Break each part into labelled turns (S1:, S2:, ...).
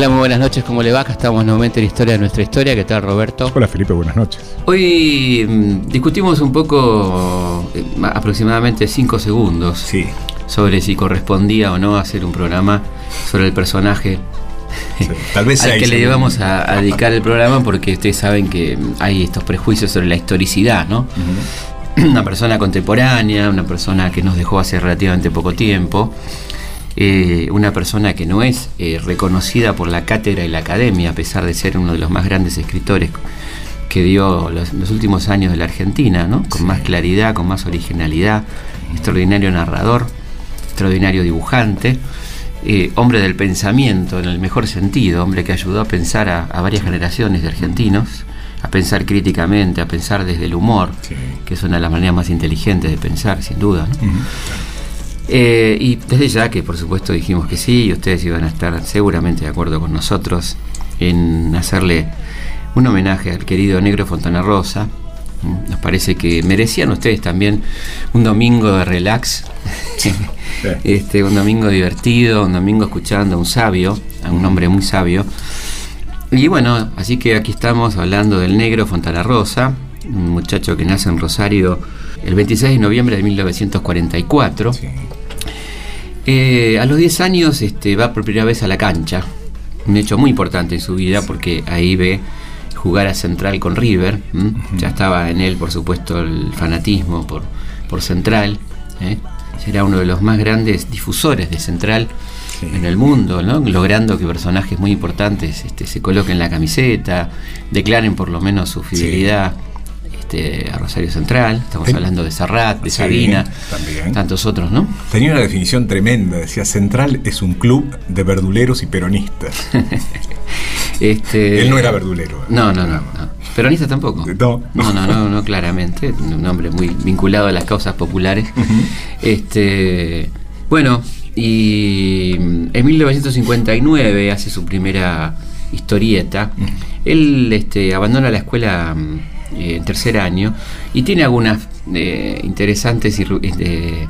S1: Hola, muy buenas noches, ¿cómo le va? Acá estamos nuevamente en Historia de nuestra historia. ¿Qué tal, Roberto?
S2: Hola, Felipe, buenas noches.
S1: Hoy mm, discutimos un poco, eh, aproximadamente 5 segundos,
S2: Sí.
S1: sobre si correspondía o no hacer un programa sobre el personaje
S2: sí. Tal vez
S1: al que le íbamos a, a dedicar el programa, porque ustedes saben que hay estos prejuicios sobre la historicidad, ¿no? Una persona contemporánea, una persona que nos dejó hace relativamente poco tiempo. Eh, una persona que no es eh, reconocida por la cátedra y la academia, a pesar de ser uno de los más grandes escritores que dio los, los últimos años de la Argentina, ¿no? con más claridad, con más originalidad, extraordinario narrador, extraordinario dibujante, eh, hombre del pensamiento en el mejor sentido, hombre que ayudó a pensar a, a varias generaciones de argentinos, a pensar críticamente, a pensar desde el humor,
S2: Sí.
S1: que es una de las maneras más inteligentes de pensar, sin duda. ¿no? Eh, y desde ya que por supuesto dijimos que sí, y ustedes iban a estar seguramente de acuerdo con nosotros en hacerle un homenaje al querido Negro Fontana Rosa. Mm, Nos parece que merecían ustedes también un domingo de relax, este, un domingo divertido, un domingo escuchando a un sabio, a un hombre muy sabio. Y bueno, así que aquí estamos hablando del Negro Fontana Rosa, un muchacho que nace en Rosario el 26 de noviembre de 1944.
S2: Sí.
S1: Eh, a los 10 años este, va por primera vez a la cancha, un hecho muy importante en su vida porque ahí ve jugar a Central con River, ya estaba en él por supuesto el fanatismo por, por Central, ¿eh? será uno de los más grandes difusores de Central
S2: Sí.
S1: en el mundo, ¿no? logrando que personajes muy importantes este, se coloquen la camiseta, declaren por lo menos su fidelidad este, a Rosario Central, estamos
S2: Ten-
S1: hablando de Serrat, de
S2: Sí,
S1: Sabina,
S2: también.
S1: tantos otros, ¿no?
S2: Tenía una definición tremenda. Decía, Central es un club de verduleros y peronistas.
S1: Este,
S2: Él no era verdulero.
S1: No, no, no. no. Peronista tampoco.
S2: No.
S1: no, no, no, no, claramente. Un hombre muy vinculado a las causas populares. Este, bueno, y en 1959 hace su primera historieta. Él este, abandona la escuela mm, eh, en tercer año y tiene algunas eh, interesantes irru- este,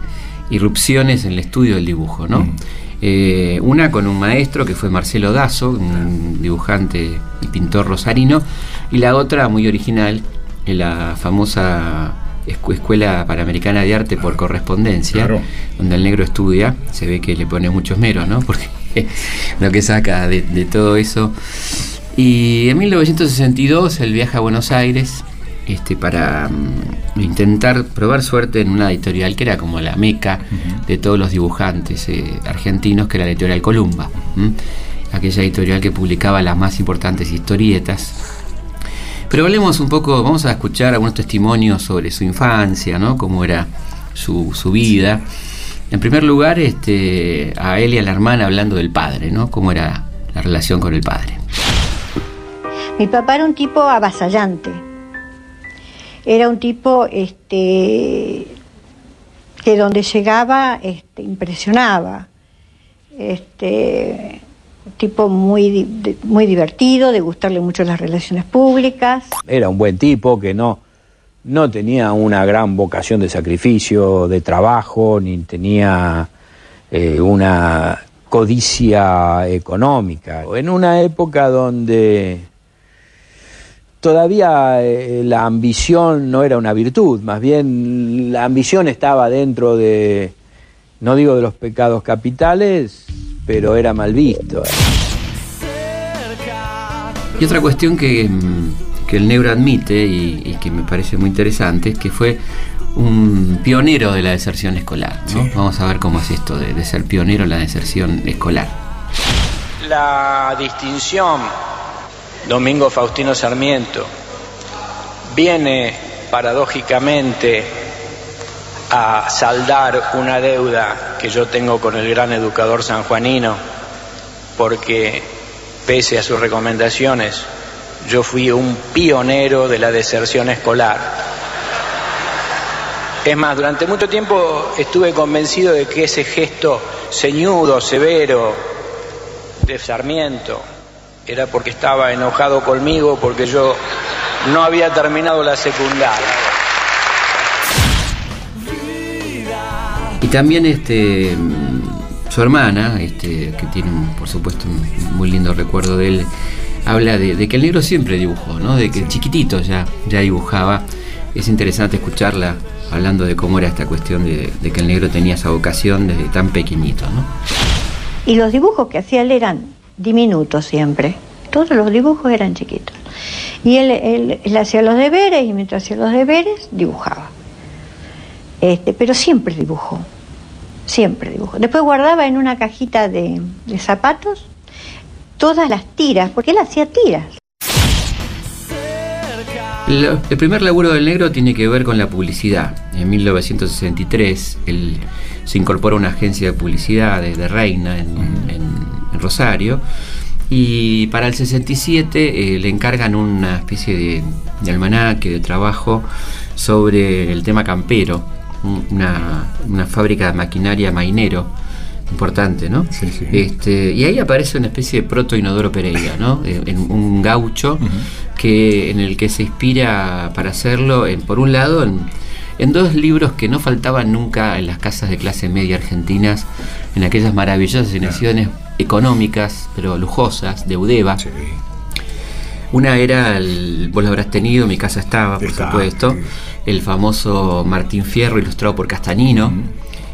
S1: irrupciones en el estudio del dibujo, ¿no?
S2: Mm.
S1: Eh, una con un maestro que fue Marcelo Dazo, un dibujante y pintor rosarino, y la otra muy original, en la famosa Escu- Escuela Panamericana de Arte por correspondencia,
S2: Claro.
S1: donde el negro estudia, se ve que le pone mucho esmero, ¿no? Porque lo que saca de, de todo eso. Y en 1962 él viaja a Buenos Aires este, para mm, intentar probar suerte en una editorial que era como la meca de todos los dibujantes eh, argentinos, que era la editorial Columba. ¿m? Aquella editorial que publicaba las más importantes historietas. Pero hablemos un poco, vamos a escuchar algunos testimonios sobre su infancia, ¿no? Cómo era su, su vida. En primer lugar, este, a él y a la hermana hablando del padre, ¿no? Cómo era la relación con el padre.
S3: Mi papá era un tipo avasallante. Era un tipo este, que donde llegaba este, impresionaba. Este, un tipo muy, muy divertido, de gustarle mucho las relaciones públicas.
S4: era un buen tipo que no, no tenía una gran vocación de sacrificio, de trabajo, ni tenía eh, una codicia económica. En una época donde todavía eh, la ambición no era una virtud, más bien la ambición estaba dentro de, no digo de los pecados capitales, pero era mal visto.
S1: Y otra cuestión que, mm, que el negro admite y, y que me parece muy interesante es que fue un pionero de la deserción escolar. ¿no?
S2: Sí.
S1: Vamos a ver cómo es esto de, de ser pionero en la deserción escolar.
S5: La distinción Domingo Faustino Sarmiento viene paradójicamente a saldar una deuda que yo tengo con el gran educador sanjuanino, porque pese a sus recomendaciones, yo fui un pionero de la deserción escolar. Es más, durante mucho tiempo estuve convencido de que ese gesto ceñudo, severo de Sarmiento era porque estaba enojado conmigo porque yo no había terminado la secundaria.
S1: Y también este su hermana, este, que tiene por supuesto un muy lindo recuerdo de él, habla de, de que el negro siempre dibujó, ¿no? De que chiquitito ya, ya dibujaba. Es interesante escucharla hablando de cómo era esta cuestión de, de que el negro tenía esa vocación desde tan pequeñito, ¿no?
S3: Y los dibujos que hacía él eran diminutos siempre. Todos los dibujos eran chiquitos. Y él, él- hacía los deberes y mientras hacía los deberes dibujaba. Este, pero siempre dibujó. Siempre dibujó. Después guardaba en una cajita de, de zapatos todas las tiras, porque él hacía tiras.
S1: El primer laburo del negro tiene que ver con la publicidad. En 1963 él se incorpora a una agencia de publicidad de, Reina en- en Rosario y para el 67 eh, le encargan una especie de, de almanaque de trabajo sobre el tema campero, un- una, una fábrica de maquinaria mainero importante, ¿no?
S2: Sí, sí.
S1: Este, y ahí aparece una especie de proto Inodoro Pereira, ¿no? Eh, en un gaucho que, en el que se inspira para hacerlo, en- por un lado, en, en dos libros que no faltaban nunca en las casas de clase media argentinas, en aquellas maravillosas ediciones económicas, pero lujosas, de Udeva.
S2: Sí.
S1: Una era, el, vos lo habrás tenido, mi casa estaba, por
S2: Está,
S1: supuesto,
S2: sí.
S1: el famoso Martín Fierro ilustrado por Castanino,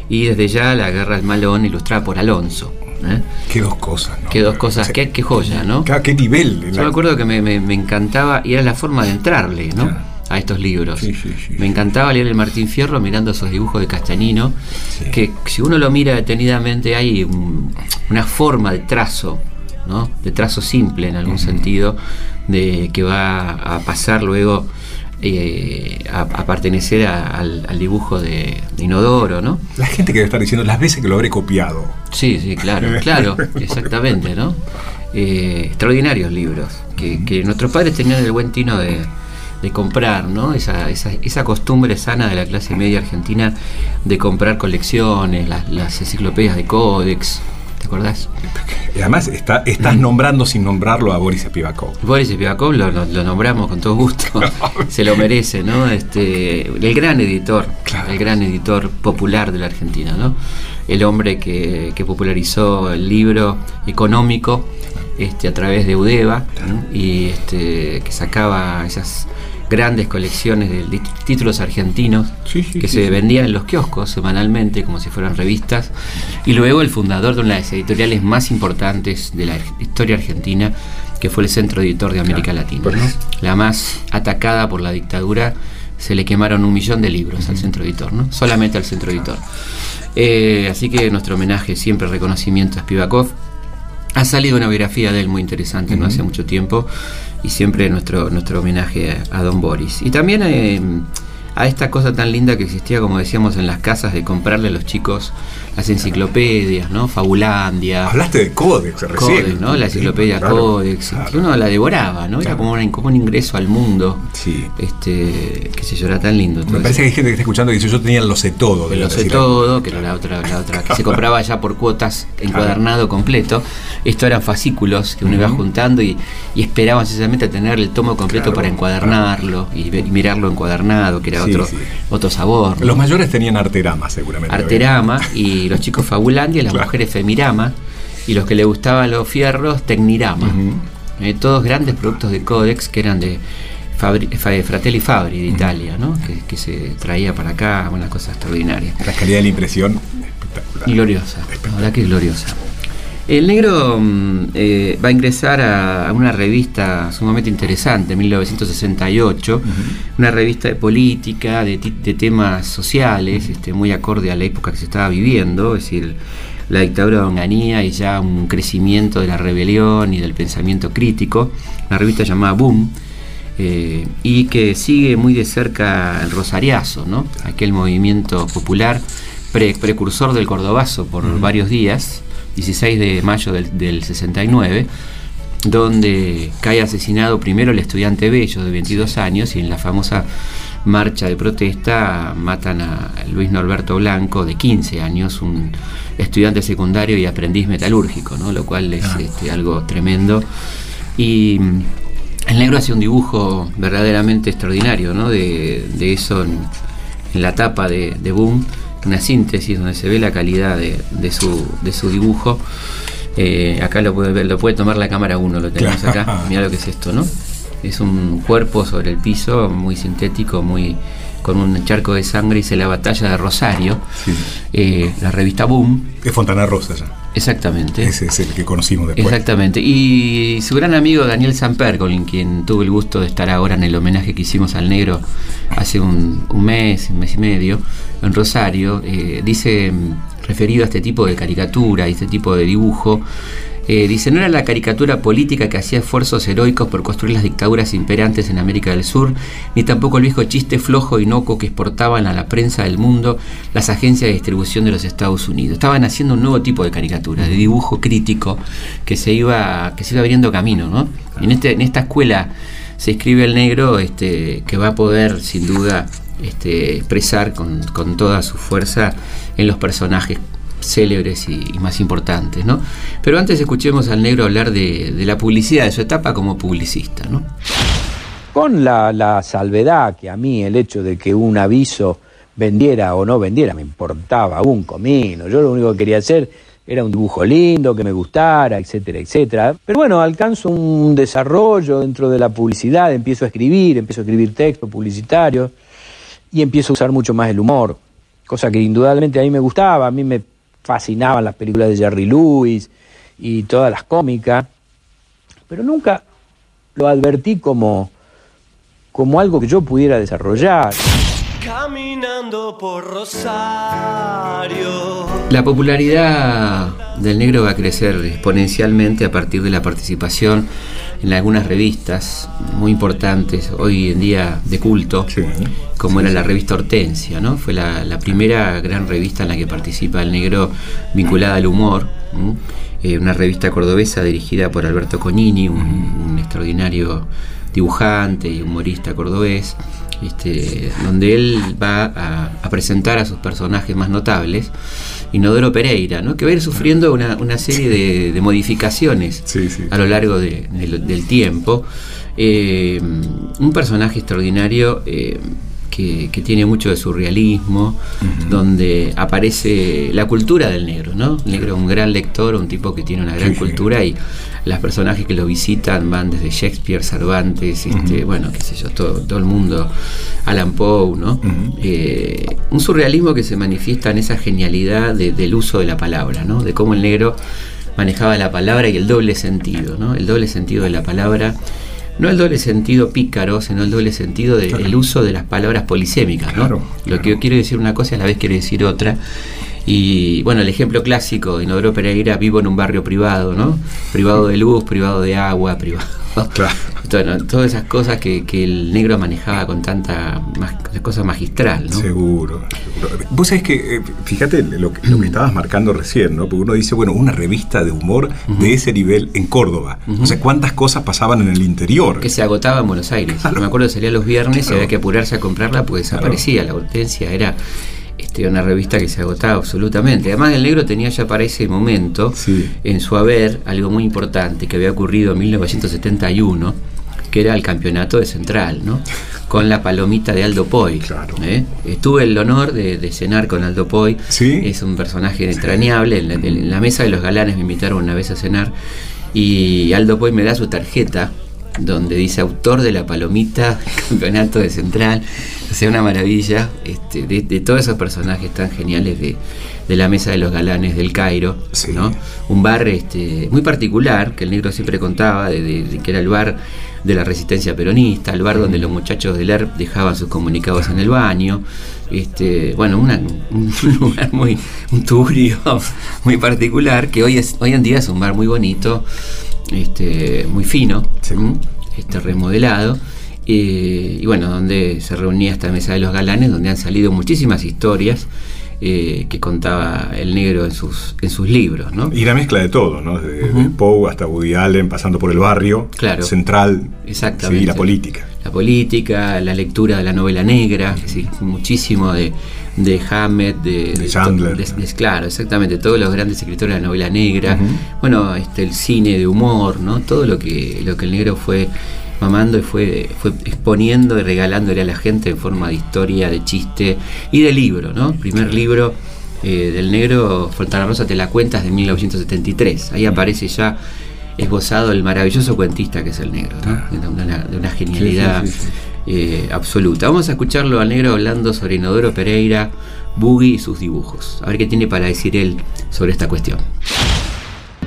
S1: y desde ya la Guerra del Malón ilustrada por Alonso. ¿eh?
S2: Qué dos cosas, ¿no?
S1: Qué dos cosas,
S2: O sea,
S1: qué, qué joya, ¿no?
S2: Qué nivel.
S1: Yo me acuerdo que me, me- me encantaba, y era la forma de entrarle, ¿no?
S2: Claro.
S1: A estos libros.
S2: Sí, sí, sí,
S1: me encantaba leer el Martín Fierro mirando esos dibujos de Castanino,
S2: Sí.
S1: que si uno lo mira detenidamente hay un- una forma de trazo, ¿no? De trazo simple en algún sentido, de que va a pasar luego eh, a, a pertenecer a- al, al dibujo de, de Inodoro, ¿no?
S2: La gente que debe estar diciendo las veces que lo habré copiado.
S1: Sí, sí, claro, claro, exactamente, ¿no? Eh, extraordinarios libros, que, que nuestros padres tenían el buen tino de, de comprar, ¿no? Esa, esa, esa costumbre sana de la clase media argentina de comprar colecciones, las, las enciclopedias de Codex, ¿te acordás?
S2: Y además está, estás nombrando sin nombrarlo a Boris Spivakov.
S1: Boris Spivakov lo, lo- lo nombramos con todo gusto, se lo merece, ¿no? Este, el gran editor,
S2: Claro.
S1: el gran editor popular de la Argentina, ¿no? El hombre que, que popularizó el libro económico este, a través de Udeva y este, que sacaba esas grandes colecciones de, títulos argentinos
S2: Sí, sí,
S1: que
S2: sí,
S1: se vendían en los kioscos semanalmente como si fueran revistas. Y luego el fundador de una de las editoriales más importantes de la historia argentina que fue el Centro Editor de América Latina la más atacada por la dictadura se le quemaron un millón de libros al Centro Editor ¿no? solamente al Centro Editor. Eh, así que nuestro homenaje siempre reconocimiento a Spivakov ha salido una biografía de él muy interesante no hace mucho tiempo y siempre nuestro, nuestro homenaje a, a Don Boris. Y también eh, a esta cosa tan linda que existía, como decíamos, en las casas de comprarle a los chicos las enciclopedias, ¿no? Fabulandia.
S2: Hablaste de Codex recién.
S1: Codex, ¿no? La enciclopedia
S2: Claro,
S1: Codex,
S2: claro.
S1: que uno la devoraba, ¿no? Era
S2: Claro.
S1: como, un- como un ingreso al mundo.
S2: Sí.
S1: Este, qué sé yo, era tan lindo.
S2: Me parece
S1: eso.
S2: que hay gente que está escuchando que dice yo tenía el lo sé todo.
S1: Que
S2: de
S1: lo sé todo, que era la otra, la otra, que se compraba ya por cuotas encuadernado completo. Esto eran fascículos que uno iba juntando y, y esperaba sencillamente a tener el tomo completo para encuadernarlo y, y mirarlo encuadernado, que era
S2: Sí,
S1: otro,
S2: sí.
S1: otro sabor. ¿no?
S2: Los mayores tenían Arterama, seguramente.
S1: Arterama y los chicos Fabulandia, las
S2: Claro.
S1: mujeres Femirama y los que le gustaban los fierros Tecnirama. Eh, todos grandes productos de Codex que eran de Fabri- Fa- Fratelli Fabri de Italia, ¿no? que, que se traía para acá, una cosa extraordinaria.
S2: La calidad de la impresión, espectacular.
S1: Gloriosa, la verdad que es gloriosa. El negro mm, eh, va a ingresar a, a una revista sumamente interesante, en 1968, una revista de política, de, temas sociales, este, muy acorde a la época que se estaba viviendo, es decir, la dictadura de Onganía y ya un crecimiento de la rebelión y del pensamiento crítico, una revista llamada Boom, eh, y que sigue muy de cerca el Rosariazo, ¿no? aquel movimiento popular pre- precursor del Cordobazo por varios días, 16 de mayo del, del 69, donde cae asesinado primero el estudiante Bello de 22 años y en la famosa marcha de protesta matan a Luis Norberto Blanco, de 15 años, un estudiante secundario y aprendiz metalúrgico, ¿no? lo cual es
S2: Ah.
S1: este, algo tremendo. Y mm, el negro hace un dibujo verdaderamente extraordinario ¿no? de, de eso en, en la tapa de, de Boom, una síntesis donde se ve la calidad de, de su, de su dibujo. Eh, acá lo puede ver, lo puede tomar la cámara 1, lo tenemos
S2: Claro.
S1: acá. Mira lo que es esto, ¿no? Es un cuerpo sobre el piso, muy sintético, muy con un charco de sangre. Hice la batalla de Rosario,
S2: Sí.
S1: eh, la revista Boom,
S2: Es Fontana Rosa ya.
S1: Exactamente.
S2: Ese es el que conocimos después.
S1: Exactamente. Y su gran amigo Daniel Samper, con quien tuve el gusto de estar ahora en el homenaje que hicimos al negro hace un, un mes, un mes y medio, en Rosario, eh, dice, mm, referido a este tipo de caricatura y este tipo de dibujo, eh, dice, no era la caricatura política que hacía esfuerzos heroicos por construir las dictaduras imperantes en América del Sur, ni tampoco el viejo chiste flojo e inocuo que exportaban a la prensa del mundo las agencias de distribución de los Estados Unidos. Estaban haciendo un nuevo tipo de caricatura, de dibujo crítico que se iba, que se iba abriendo camino, ¿no? Y en, este, en esta escuela se escribe el negro este, que va a poder, sin duda, este, expresar con, con toda su fuerza en los personajes célebres y, más importantes, ¿no? Pero antes escuchemos al negro hablar de, de la publicidad, de su etapa como publicista, ¿no?
S4: Con la, la salvedad que a mí el hecho de que un aviso vendiera o no vendiera me importaba un comino. Yo lo único que quería hacer era un dibujo lindo, que me gustara, etcétera, etcétera. Pero bueno, alcanzo un desarrollo dentro de la publicidad, empiezo a escribir, empiezo a escribir textos publicitarios y empiezo a usar mucho más el humor, cosa que indudablemente a mí me gustaba, a mí me fascinaban las películas de Jerry Lewis y todas las cómicas, pero nunca lo advertí como, como algo que yo pudiera desarrollar.
S6: Caminando por Rosario.
S1: La popularidad del negro va a crecer exponencialmente a partir de la participación en algunas revistas muy importantes, hoy en día de culto,
S2: Sí.
S1: como era la revista Hortensia, ¿no? Fue la, la primera gran revista en la que participa el negro vinculada al humor. Eh, una revista cordobesa dirigida por Alberto Cognini, un, un extraordinario dibujante y humorista cordobés, este, donde él va a, a presentar a sus personajes más notables. Inodoro Pereira, ¿no? que va a ir sufriendo una, una serie de, de modificaciones
S2: Sí, sí.
S1: a lo largo de- del- del tiempo. Eh, un personaje extraordinario eh, que, que tiene mucho de surrealismo, donde aparece la cultura del negro, ¿no? El negro es un gran lector, un tipo que tiene una gran
S2: Sí, sí.
S1: cultura y los personajes que lo visitan van desde Shakespeare, Cervantes, este, bueno, qué sé yo, todo, todo el mundo, Alan Poe, ¿no? Eh, un surrealismo que se manifiesta en esa genialidad de- del uso de la palabra, ¿no? De cómo el negro manejaba la palabra y el doble sentido, ¿no? El doble sentido de la palabra, no el doble sentido pícaro, sino el doble sentido del
S2: Claro.
S1: uso de las palabras polisémicas, ¿no?
S2: Claro,
S1: Lo
S2: claro.
S1: que yo quiero decir una cosa a la vez quiero decir otra. Y bueno, el ejemplo clásico de Inodoro Pereira, vivo en un barrio privado, ¿no? Privado de luz, privado de agua, privado.
S2: Claro.
S1: Bueno, todas esas cosas que, que el negro manejaba con tanta cosa magistral, ¿no?
S2: Seguro, seguro. Vos sabés que, eh, fíjate lo que, lo que estabas marcando recién, ¿no? Porque uno dice, bueno, una revista de humor de ese nivel en Córdoba. O sea, ¿cuántas cosas pasaban en el interior?
S1: que se agotaba en Buenos Aires.
S2: Claro.
S1: Me acuerdo que salía los viernes y había que apurarse a comprarla porque desaparecía. La Hortensia era este, una revista que se agotaba absolutamente. Además, el negro tenía ya para ese momento
S2: Sí.
S1: en su haber algo muy importante que había ocurrido en 1971, que era el campeonato de Central, ¿no? Con la palomita de Aldo Poi.
S2: Claro.
S1: ¿eh? Eh, Tuve el honor de, de cenar con Aldo Poi.
S2: Sí.
S1: Es un personaje entrañable. En la, en la mesa de los galanes me invitaron una vez a cenar y Aldo Poi me da su tarjeta donde dice autor de la palomita campeonato de central o sea una maravilla este, de, de todos esos personajes tan geniales de, de la mesa de los galanes del Cairo
S2: Sí.
S1: ¿no? un bar este, muy particular que el negro siempre contaba de, que era el bar de la resistencia peronista el bar donde los muchachos del ERP dejaban sus comunicados en el baño este, bueno una- un lugar muy un turbio muy particular que hoy es hoy en día es un bar muy bonito este, muy fino, este, remodelado. eh, y bueno, donde se reunía esta mesa de los galanes, donde han salido muchísimas historias eh, que contaba el negro en sus, en sus libros, ¿no?
S2: Y la mezcla de todo, ¿no? De, de
S1: Ujú.
S2: Poe hasta Woody Allen, pasando por el barrio,
S1: Claro.
S2: central,
S1: Exactamente.
S2: sí, la política.
S1: La la política, la lectura de la novela negra, sí, muchísimo de, de Hammett, de,
S2: De Chandler.
S1: de- de- claro, exactamente, todos los grandes escritores de la novela negra, bueno, este, el cine de humor, ¿no? Todo lo que, lo que el negro fue mamando y fue, fue exponiendo y regalándole a la gente en forma de historia, de chiste y de libro, ¿no? Primer libro eh, del negro, Fontana Rosa te la cuentas de 1973. Ahí aparece ya esbozado el maravilloso cuentista que es el negro, ¿no? de, una, de una genialidad
S2: Sí, sí, sí, sí.
S1: Eh, absoluta. Vamos a escucharlo al negro hablando sobre Inodoro Pereira, Boogie y sus dibujos. A ver qué tiene para decir él sobre esta cuestión.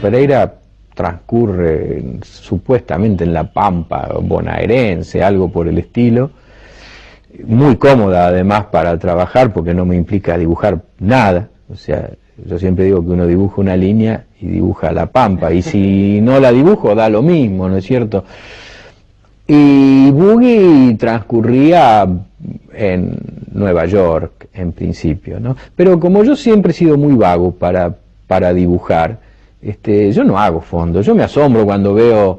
S4: Pereira transcurre en- supuestamente en la pampa bonaerense, algo por el estilo. Muy cómoda además para trabajar porque no me implica dibujar nada. O sea, yo siempre digo que uno dibuja una línea y dibuja la pampa. Y si no la dibujo, da lo mismo, ¿no es cierto? Y Boogie transcurría en Nueva York, en principio, ¿no? Pero como yo siempre he sido muy vago para, para dibujar, este, yo no hago fondo. Yo me asombro cuando veo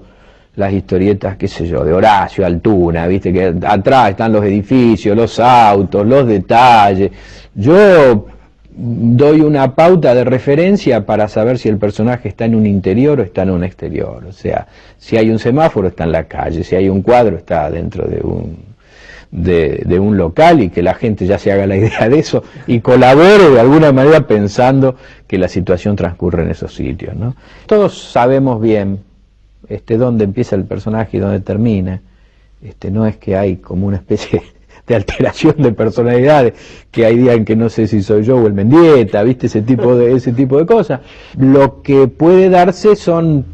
S4: las historietas, qué sé yo, de Horacio Altuna, viste que atrás están los edificios, los autos, los detalles. Yo doy una pauta de referencia para saber si el personaje está en un interior o está en un exterior. O sea, si hay un semáforo está en la calle, si hay un cuadro está dentro de un, de, de un local y que la gente ya se haga la idea de eso y colabore de alguna manera pensando que la situación transcurre en esos sitios. ¿no? Todos sabemos bien este, dónde empieza el personaje y dónde termina. Este, no es que hay como una especie de alteración de personalidades, que hay días en que no sé si soy yo o el Mendieta, ¿viste? Ese tipo de, ese tipo de cosas. Lo que puede darse son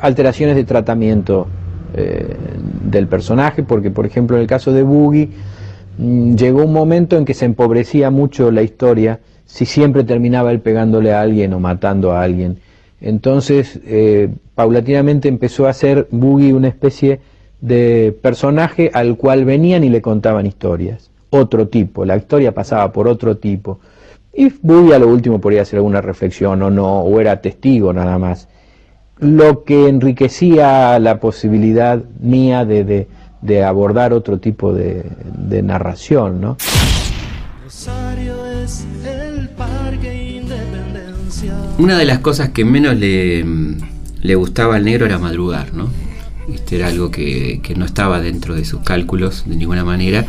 S4: alteraciones de tratamiento eh, del personaje, porque por ejemplo en el caso de Boogie, mm, llegó un momento en que se empobrecía mucho la historia si siempre terminaba él pegándole a alguien o matando a alguien. Entonces, eh, paulatinamente empezó a ser Boogie una especie de personaje al cual venían y le contaban historias. Otro tipo, la historia pasaba por otro tipo. Y Boogie a lo último podría hacer alguna reflexión o no, o era testigo nada más. Lo que enriquecía la posibilidad mía de, de- de abordar otro tipo de, de narración, ¿no?
S6: Rosario es el parque Independencia.
S1: Una de las cosas que menos le, le gustaba al negro era madrugar, ¿no? Este era algo que, que no estaba dentro de sus cálculos de ninguna manera.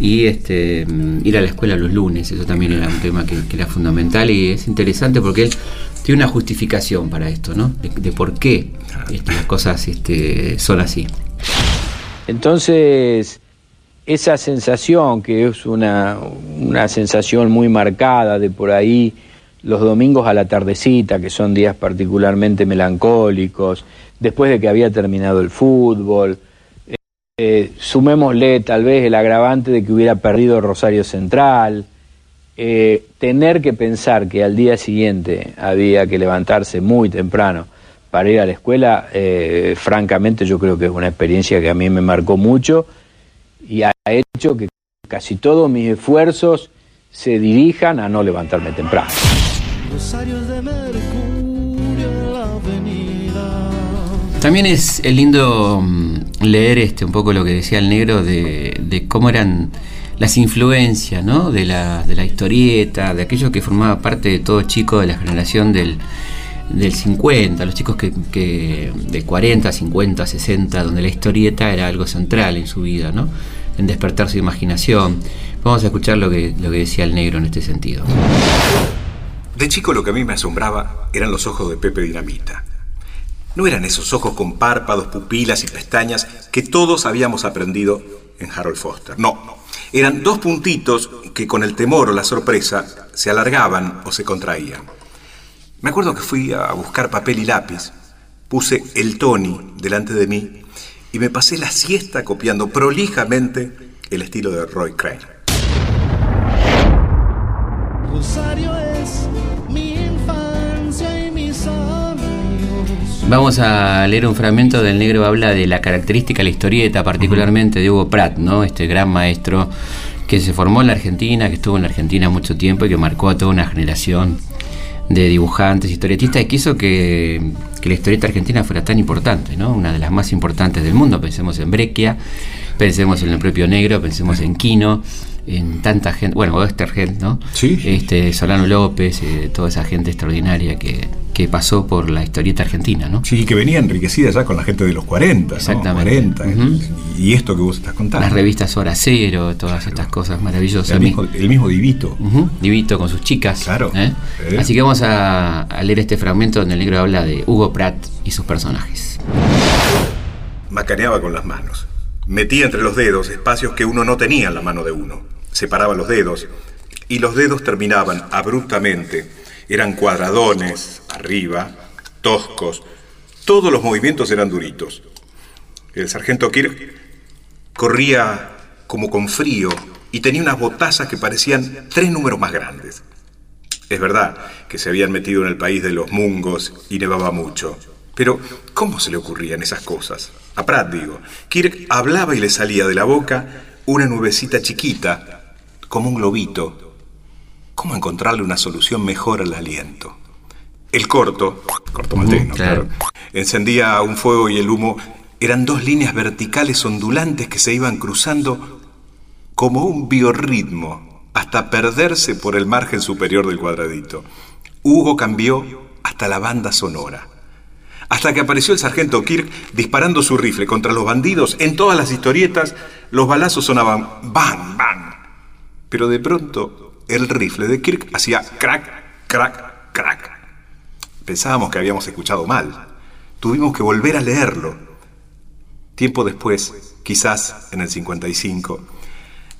S1: Y este ir a la escuela los lunes, eso también era un tema que, era fundamental y es interesante porque él tiene una justificación para esto, ¿no? De, de por qué este, las cosas este, son así.
S4: Entonces, esa sensación, que es una, una sensación muy marcada de por ahí los domingos a la tardecita, que son días particularmente melancólicos, después de que había terminado el fútbol, eh, eh, sumémosle tal vez el agravante de que hubiera perdido Rosario Central, eh, tener que pensar que al día siguiente había que levantarse muy temprano para ir a la escuela, eh, francamente yo creo que es una experiencia que a mí me marcó mucho y ha hecho que casi todos mis esfuerzos se dirijan a no levantarme temprano.
S6: De Mercurio en la avenida.
S1: También es, lindo mm, leer este un poco lo que decía el negro de, cómo eran las influencias ¿no? de, la, de la historieta, de aquello que formaba parte de todo chico de la generación del, del 50, los chicos que, que de 40, 50, 60, donde la historieta era algo central en su vida, ¿no? en despertar su imaginación. Vamos a escuchar lo que, lo que decía el negro en este sentido.
S2: De chico lo que a mí me asombraba eran los ojos de Pepe Dinamita. No eran esos ojos con párpados, pupilas y pestañas que todos habíamos aprendido en Harold Foster. No, eran dos puntitos que con el temor o la sorpresa se alargaban o se contraían. Me acuerdo que fui a buscar papel y lápiz, puse el Tony delante de mí y me pasé la siesta copiando prolijamente el estilo de Roy Crane.
S1: Vamos a leer un fragmento del negro habla de la característica la historieta, particularmente de Hugo Pratt, ¿no? Este gran maestro que se formó en la Argentina, que estuvo en la Argentina mucho tiempo y que marcó a toda una generación de dibujantes, historietistas y que, que la historieta argentina fuera tan importante, ¿no? Una de las más importantes del mundo. Pensemos en Breccia, pensemos en el propio Negro, pensemos en Quino, en tanta gente, bueno, Westergeld, ¿no?
S2: Sí.
S1: Este, Solano López, eh, toda esa gente extraordinaria que, que pasó por la historieta argentina, ¿no?
S2: Sí, que venía enriquecida ya con la gente de los 40, ¿no?
S1: Exactamente.
S2: 40.
S1: Ujú.
S2: Y esto que vos estás contando.
S1: Las revistas Hora Cero, todas estas cosas maravillosas.
S2: El mismo, el mismo Divito.
S1: Divito con sus chicas.
S2: Claro.
S1: ¿eh?
S2: Eh.
S1: Así que vamos a, a leer este fragmento donde el negro habla de Hugo Pratt y sus personajes.
S2: Macaneaba con las manos. Metía entre los dedos espacios que uno no tenía en la mano de uno. Separaba los dedos y los dedos terminaban abruptamente. Eran cuadradones, arriba, toscos. Todos los movimientos eran duritos. El sargento Kirk corría como con frío y tenía unas botazas que parecían tres números más grandes. Es verdad que se habían metido en el país de los mungos y nevaba mucho. Pero, ¿cómo se le ocurrían esas cosas? A Pratt, digo. Kirk hablaba y le salía de la boca una nubecita chiquita, como un globito. ¿Cómo encontrarle una solución mejor al aliento? El corto, corto malteno,
S1: Ujú, claro.
S2: claro, encendía un fuego y el humo eran dos líneas verticales ondulantes que se iban cruzando como un biorritmo hasta perderse por el margen superior del cuadradito. Hugo cambió hasta la banda sonora. Hasta que apareció el sargento Kirk disparando su rifle contra los bandidos. En todas las historietas los balazos sonaban bang, bang. Pero de pronto el rifle de Kirk hacía crack, crack, crack. Pensábamos que habíamos escuchado mal. Tuvimos que volver a leerlo. Tiempo después, quizás en el 55,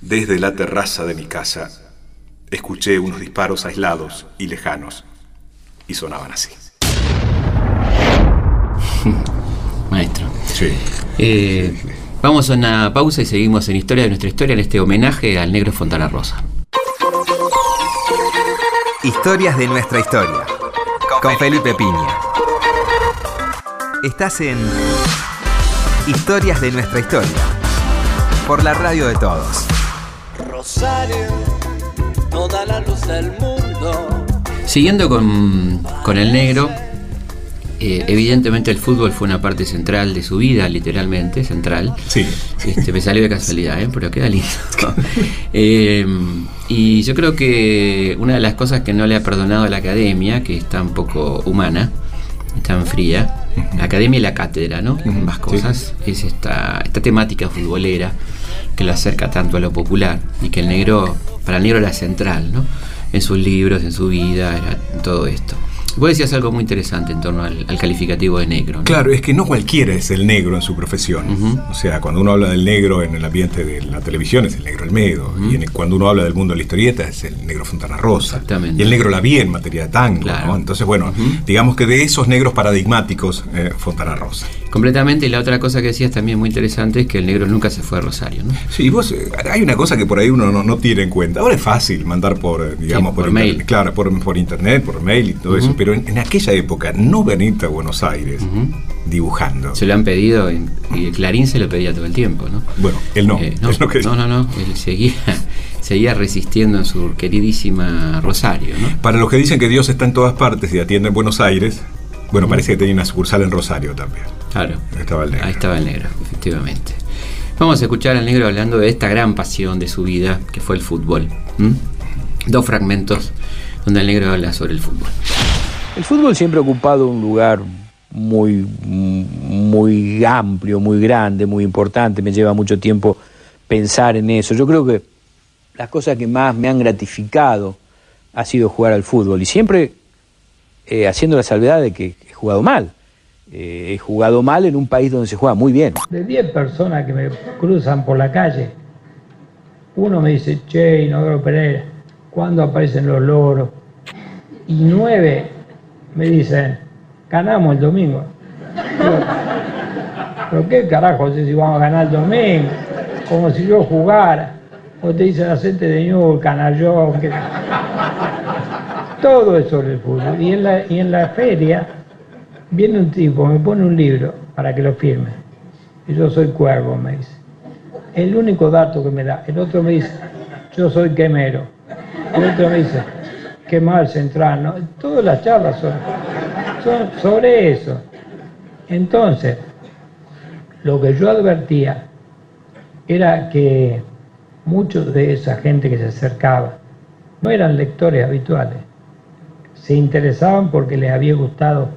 S2: desde la terraza de mi casa, escuché unos disparos aislados y lejanos y sonaban así.
S1: Maestro.
S2: Sí.
S1: Eh, vamos a una pausa y seguimos en Historia de nuestra historia en este homenaje al negro Fontana Rosa.
S7: Historias de nuestra historia. Con Felipe Piña. Estás en Historias de nuestra historia. Por la radio de todos.
S6: Rosario, toda la luz del mundo.
S1: Siguiendo con, con el negro, eh, evidentemente el fútbol fue una parte central de su vida, literalmente, central.
S2: Sí.
S1: Este, me salió de casualidad, ¿eh? pero queda lindo. Eh, y yo creo que una de las cosas que no le ha perdonado a la academia, que es tan poco humana, tan fría, la academia y la cátedra, ¿no? Ambas cosas, es esta, esta temática futbolera que lo acerca tanto a lo popular y que el negro, para el negro era central, ¿no? En sus libros, en su vida, era todo esto. Vos decías algo muy interesante en torno al, al calificativo de negro, ¿no?
S2: Claro, es que no cualquiera es el negro en su profesión. O sea, cuando uno habla del negro en el ambiente de la televisión es el negro Almedo. Y en el- cuando uno habla del mundo de la historieta es el negro Fontana Rosa.
S1: Exactamente.
S2: Y el negro Lavie en materia de tango.
S1: Claro.
S2: ¿no? Entonces, bueno, digamos que de esos negros paradigmáticos, eh, Fontana Rosa.
S1: Completamente, y la otra cosa que decías también muy interesante es que el negro nunca se fue a Rosario, ¿no?
S2: Sí, vos, eh, hay una cosa que por ahí uno no, no tiene en cuenta. Ahora es fácil mandar por, eh, digamos,
S1: Sí, por mail.
S2: Claro, por, por internet, por mail y todo eso. Pero en, en aquella época, no venirte a Buenos Aires dibujando.
S1: Se lo han pedido y, y Clarín se lo pedía todo el tiempo, ¿no?
S2: Bueno, él no.
S1: Eh, no,
S2: que-
S1: no, no, no, él seguía, seguía resistiendo en su queridísima Rosario, ¿no?
S2: Para los que dicen que Dios está en todas partes y atiende en Buenos Aires, bueno, parece que tenía una sucursal en Rosario también.
S1: Claro.
S2: Ahí estaba el negro.
S1: Ahí estaba el negro, efectivamente. Vamos a escuchar al negro hablando de esta gran pasión de su vida, que fue el fútbol. Dos fragmentos donde el negro habla sobre el fútbol.
S4: El fútbol siempre ha ocupado un lugar muy, muy amplio, muy grande, muy importante. Me lleva mucho tiempo pensar en eso. Yo creo que las cosas que más me han gratificado ha sido jugar al fútbol y siempre eh, haciendo la salvedad de que he jugado mal. Eh, he jugado mal en un país donde se juega muy bien.
S8: De 10 personas que me cruzan por la calle, uno me dice, che, Inodoro Pereira, ¿cuándo aparecen los loros? Y nueve me dicen, ganamos el domingo. ¿Pero qué carajo sé si vamos a ganar el domingo? Como si yo jugara. O te dicen aceite de ñur, canallón. que- Todo es sobre el fútbol. Y en la, y en la feria viene un tipo, me pone un libro para que lo firme. Y yo soy cuervo, me dice. El único dato que me da. El otro me dice, yo soy quemero. El otro me dice, qué mal central. Todas las charlas son, son sobre eso. Entonces, lo que yo advertía era que muchos de esa gente que se acercaba no eran lectores habituales, se interesaban porque les había gustado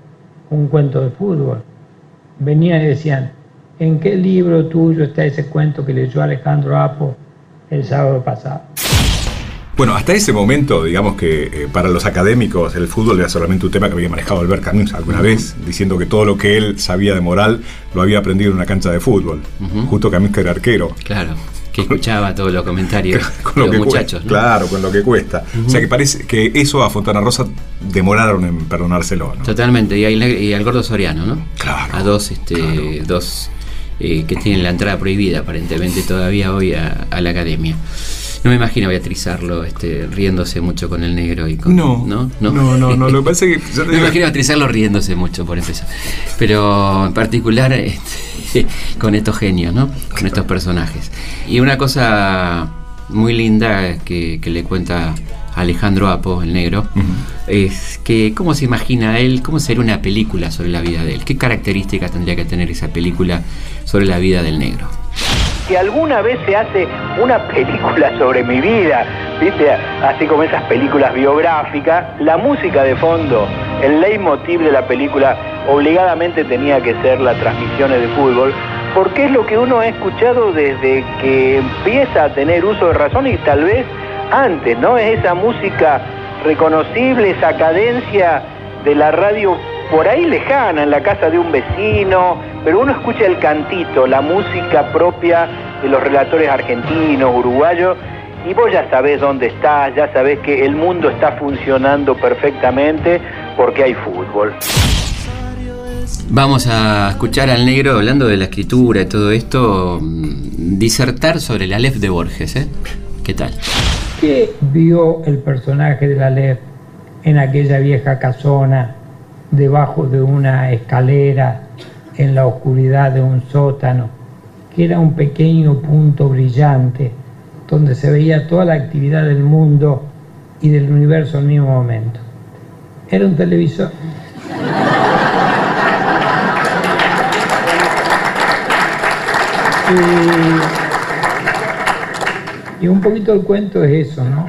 S8: un cuento de fútbol. Venían y decían, ¿en qué libro tuyo está ese cuento que leyó Alejandro Apo el sábado pasado?
S2: Bueno, hasta ese momento, digamos que eh, para los académicos el fútbol era solamente un tema que había manejado Albert Camus alguna vez, diciendo que todo lo que él sabía de moral lo había aprendido en una cancha de fútbol. Justo Camus que era arquero.
S1: Claro, que escuchaba todos los comentarios
S2: Con
S1: de
S2: lo
S1: los
S2: que
S1: muchachos.
S2: cuesta.
S1: ¿no?
S2: Claro, con lo que cuesta. O sea que parece que eso a Fontana Rosa demoraron en perdonárselo, ¿no?
S1: Totalmente, y, al- y al gordo Soriano, ¿no?
S2: Claro,
S1: A dos, este, dos eh, que tienen la entrada prohibida aparentemente todavía hoy a, a la academia. No me imagino a Beatriz Arlo este, riéndose mucho con el negro y con.
S2: No,
S1: no,
S2: no, no, no, lo que pasa es que- yo te
S1: me imagino a Beatriz Arlo riéndose mucho por empezar. Pero en particular este, con estos genios, ¿no? Con estos personajes. Y una cosa muy linda que, que le cuenta Alejandro Apo, el negro, es que cómo se imagina él, cómo sería una película sobre la vida de él, qué características tendría que tener esa película sobre la vida del negro.
S5: Si alguna vez se hace una película sobre mi vida, ¿viste? Así como esas películas biográficas, la música de fondo, el leitmotiv de la película, obligadamente tenía que ser las transmisiones de fútbol, porque es lo que uno ha escuchado desde que empieza a tener uso de razón y tal vez antes, ¿no? Es esa música reconocible, esa cadencia de la radio por ahí lejana, en la casa de un vecino, pero uno escucha el cantito, la música propia de los relatores argentinos, uruguayos, y vos ya sabés dónde estás, ya sabés que el mundo está funcionando perfectamente porque hay fútbol.
S1: Vamos a escuchar al negro hablando de la escritura y todo esto, mm, disertar sobre la Aleph de Borges, ¿eh? ¿Qué tal?
S8: ¿Qué vio el personaje de la LEP en aquella vieja casona, debajo de una escalera, en la oscuridad de un sótano, que era un pequeño punto brillante, donde se veía toda la actividad del mundo y del universo al mismo momento? Era un televisor. Y, un poquito el cuento es eso, ¿no?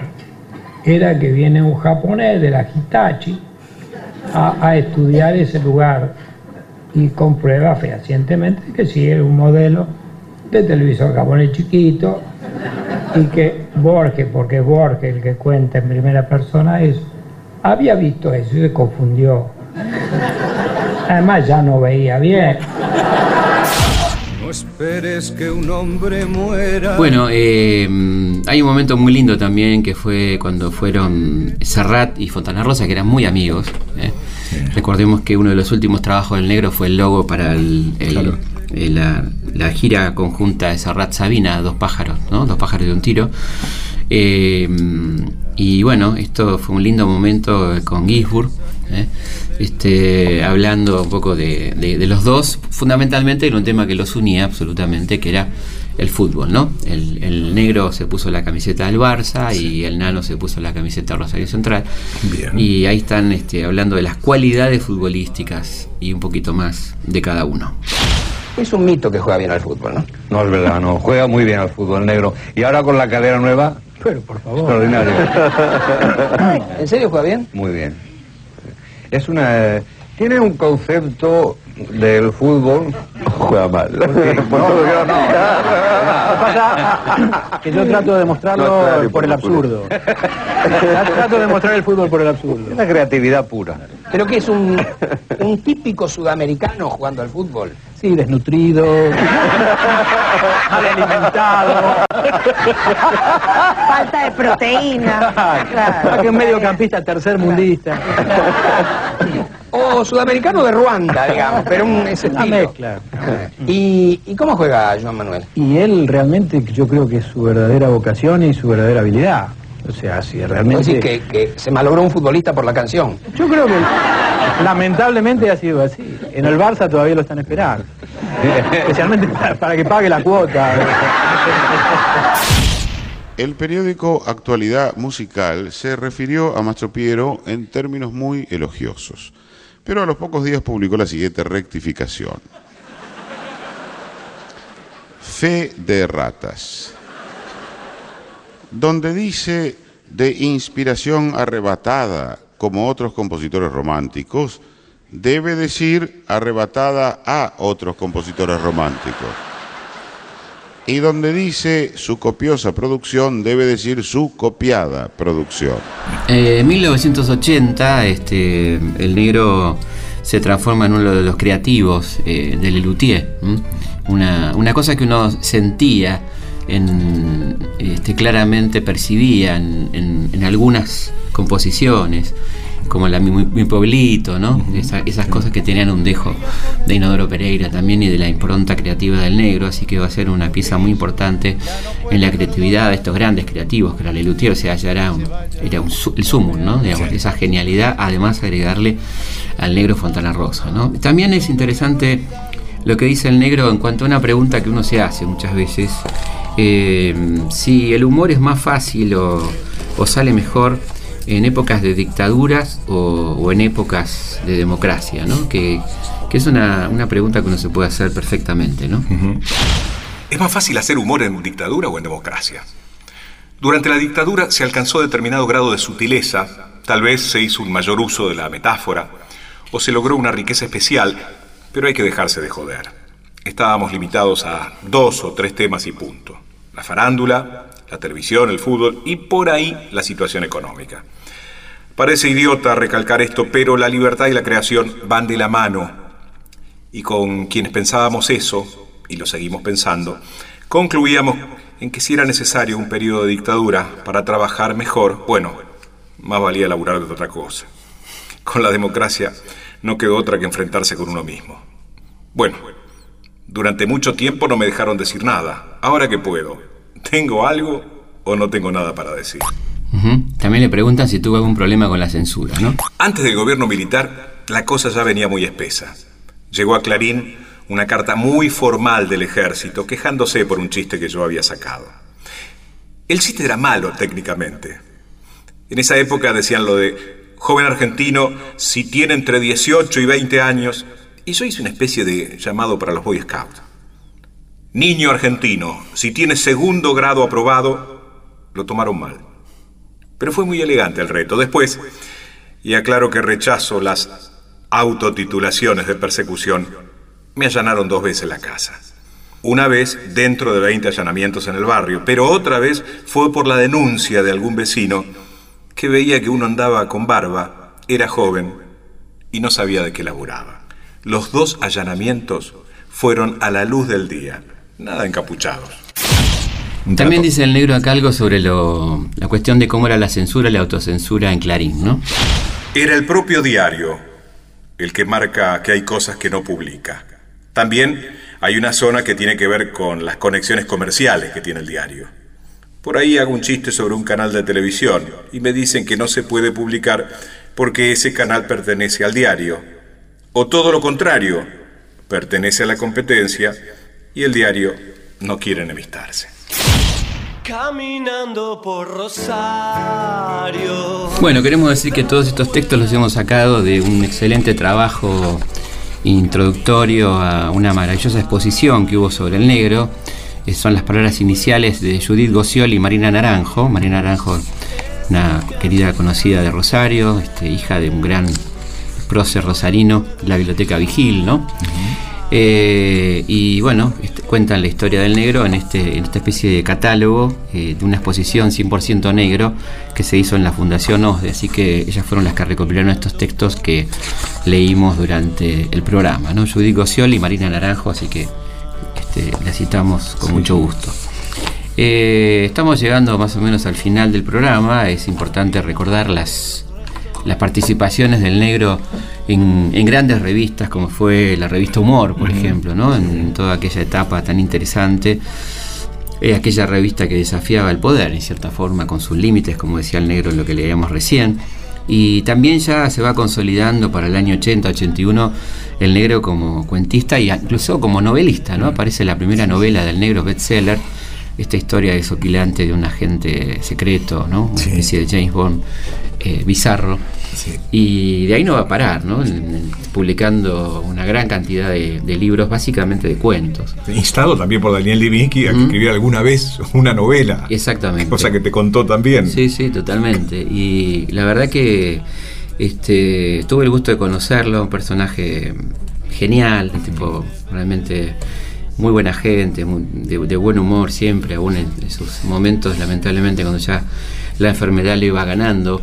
S8: Era que viene un japonés de la Hitachi a, a estudiar ese lugar y comprueba fehacientemente que sí es un modelo de televisor japonés chiquito y que Borges, porque es Borges el que cuenta en primera persona eso, había visto eso y se confundió. Además ya no veía bien.
S6: No esperes que un hombre muera.
S1: Bueno, eh, hay un momento muy lindo también que fue cuando fueron Serrat y Fontana Rosa, que eran muy amigos. ¿eh? Recordemos que uno de los últimos trabajos del negro fue el logo para el- el-
S2: Claro.
S1: eh, la, la gira conjunta de Serrat Sabina, Dos pájaros, ¿no? Dos pájaros de un tiro. Eh, y bueno, esto fue un lindo momento con Gisburg, ¿eh? este, hablando un poco de, de- de los dos, fundamentalmente era un tema que los unía absolutamente, que era el fútbol, ¿no? El, el negro se puso la camiseta del Barça y el nano se puso la camiseta de Rosario Central.
S2: Bien.
S1: Y ahí están este, hablando de las cualidades futbolísticas y un poquito más de cada uno.
S9: Es un mito que juega bien al fútbol, ¿no?
S10: No es verdad, no. Juega muy bien al fútbol negro. Y ahora con la cadera nueva,
S8: Pero por favor.
S10: extraordinario.
S9: ¿En serio juega bien?
S10: Muy bien. Es una. Tiene un concepto del fútbol. Juega mal. Porque- no, yo no.
S4: Pasa que yo trato de
S10: No, claro,
S4: por el absurdo. trato de demostrar el fútbol por el absurdo.
S10: Es la creatividad pura.
S9: ¿Pero que es un, un típico sudamericano jugando al fútbol?
S4: Sí, desnutrido, mal alimentado.
S11: Falta de proteína.
S4: Ah, que un mediocampista tercer mundista.
S9: O sudamericano de Ruanda, digamos, pero un ese
S4: Una
S9: estilo.
S4: mezcla.
S9: ¿Y, ¿Y cómo juega Joan Manuel?
S4: Y él realmente yo creo que es su verdadera vocación y su verdadera habilidad. O sea, si realmente...
S9: decir, que, que se malogró un futbolista por la canción.
S4: Yo creo que lamentablemente ha sido así. En el Barça todavía lo están esperando. Especialmente para, para que pague la cuota.
S12: El periódico Actualidad Musical se refirió a Macho Piero en términos muy elogiosos. pero a los pocos días publicó la siguiente rectificación. Fe de ratas, donde dice de inspiración arrebatada, como otros compositores románticos, debe decir arrebatada a otros compositores románticos. Y donde dice su copiosa producción, debe decir su copiada producción.
S1: Eh, en 1980, este, el negro se transforma en uno de los creativos eh, de Lelutier. Una, una, cosa que uno sentía, en, este, claramente percibía en, en, en algunas composiciones como la mi, mi pueblito, ¿no? Esa, esas cosas que tenían un dejo de Inodoro Pereira también y de la impronta creativa del negro, así que va a ser una pieza muy importante en la creatividad de estos grandes creativos, que era Lelutier, o sea, ya era, un, era un, el sumum, ¿no? Digamos, esa genialidad, además agregarle al negro Fontana Rosa, ¿no? También es interesante lo que dice el negro en cuanto a una pregunta que uno se hace muchas veces, eh, si el humor es más fácil o, sale mejor en épocas de dictaduras o, en épocas de democracia, ¿no? Que, es una, pregunta que uno se puede hacer perfectamente, ¿no?
S2: ¿Es más fácil hacer humor en dictadura o en democracia? Durante la dictadura se alcanzó determinado grado de sutileza, tal vez se hizo un mayor uso de la metáfora, o se logró una riqueza especial, pero hay que dejarse de joder. Estábamos limitados a dos o tres temas y punto. La farándula, la televisión, el fútbol y por ahí la situación económica. Parece idiota recalcar esto, pero la libertad y la creación van de la mano. Y con quienes pensábamos eso, y lo seguimos pensando, concluíamos en que si era necesario un periodo de dictadura para trabajar mejor, bueno, más valía laburar de otra cosa. Con la democracia no quedó otra que enfrentarse con uno mismo. Bueno, durante mucho tiempo no me dejaron decir nada. Ahora que puedo, ¿tengo algo o no tengo nada para decir?
S1: Uh -huh. También le preguntan si tuvo algún problema con la censura, ¿no?
S2: Antes del gobierno militar, la cosa ya venía muy espesa. Llegó a Clarín una carta muy formal del ejército quejándose por un chiste que yo había sacado. El chiste era malo técnicamente. En esa época decían lo de joven argentino, si tiene entre 18 y 20 años, y yo hice una especie de llamado para los Boy Scouts. Niño argentino, si tiene segundo grado aprobado, lo tomaron mal. Pero fue muy elegante el reto. Después, y aclaro que rechazo las autotitulaciones de persecución, me allanaron dos veces la casa. Una vez dentro de 20 allanamientos en el barrio, pero otra vez fue por la denuncia de algún vecino que veía que uno andaba con barba, era joven y no sabía de qué laburaba. Los dos allanamientos fueron a la luz del día, nada encapuchados.
S1: También dice el negro acá algo sobre lo, la cuestión de cómo era la censura y la autocensura en Clarín, ¿no?
S2: Era el propio diario el que marca que hay cosas que no publica. También hay una zona que tiene que ver con las conexiones comerciales que tiene el diario. Por ahí hago un chiste sobre un canal de televisión y me dicen que no se puede publicar porque ese canal pertenece al diario. O todo lo contrario, pertenece a la competencia y el diario no quiere enemistarse.
S11: Caminando por Rosario.
S1: Bueno, queremos decir que todos estos textos los hemos sacado de un excelente trabajo introductorio a una maravillosa exposición que hubo sobre el negro. Son las palabras iniciales de Judith Gociol y Marina Naranjo. Marina Naranjo, una querida conocida de Rosario, este, hija de un gran prócer rosarino, la Biblioteca Vigil, ¿no? Uh -huh. Eh, y bueno, este, cuentan la historia del negro en, este, en esta especie de catálogo eh, de una exposición 100% negro que se hizo en la Fundación OSDE. Así que ellas fueron las que recopilaron estos textos que leímos durante el programa. ¿no? Judith Gociol y Marina Naranjo, así que este, la citamos con sí. mucho gusto. Eh, estamos llegando más o menos al final del programa. Es importante recordar las, las participaciones del negro en, en, grandes revistas como fue la revista Humor, por uh -huh. ejemplo, ¿no? en toda aquella etapa tan interesante. Eh, aquella revista que desafiaba el poder, en cierta forma, con sus límites, como decía el negro en lo que leíamos recién. Y también ya se va consolidando para el año 80-81 el negro como cuentista e incluso como novelista, ¿no? Aparece la primera novela del negro bestseller, esta historia desopilante de un agente secreto, ¿no? Una especie de James Bond eh, bizarro. Y de ahí no va a parar, ¿no? Publicando una gran cantidad de, de libros, básicamente de cuentos.
S2: Instado también por Daniel Divinsky a que escribiera alguna vez una novela.
S1: Exactamente.
S2: Cosa que te contó también.
S1: Sí, sí, totalmente. Y la verdad que este, tuve el gusto de conocerlo, un personaje genial, un tipo realmente muy buena gente, muy- de, de buen humor siempre, aún en, en sus momentos, lamentablemente, cuando ya la enfermedad le iba ganando.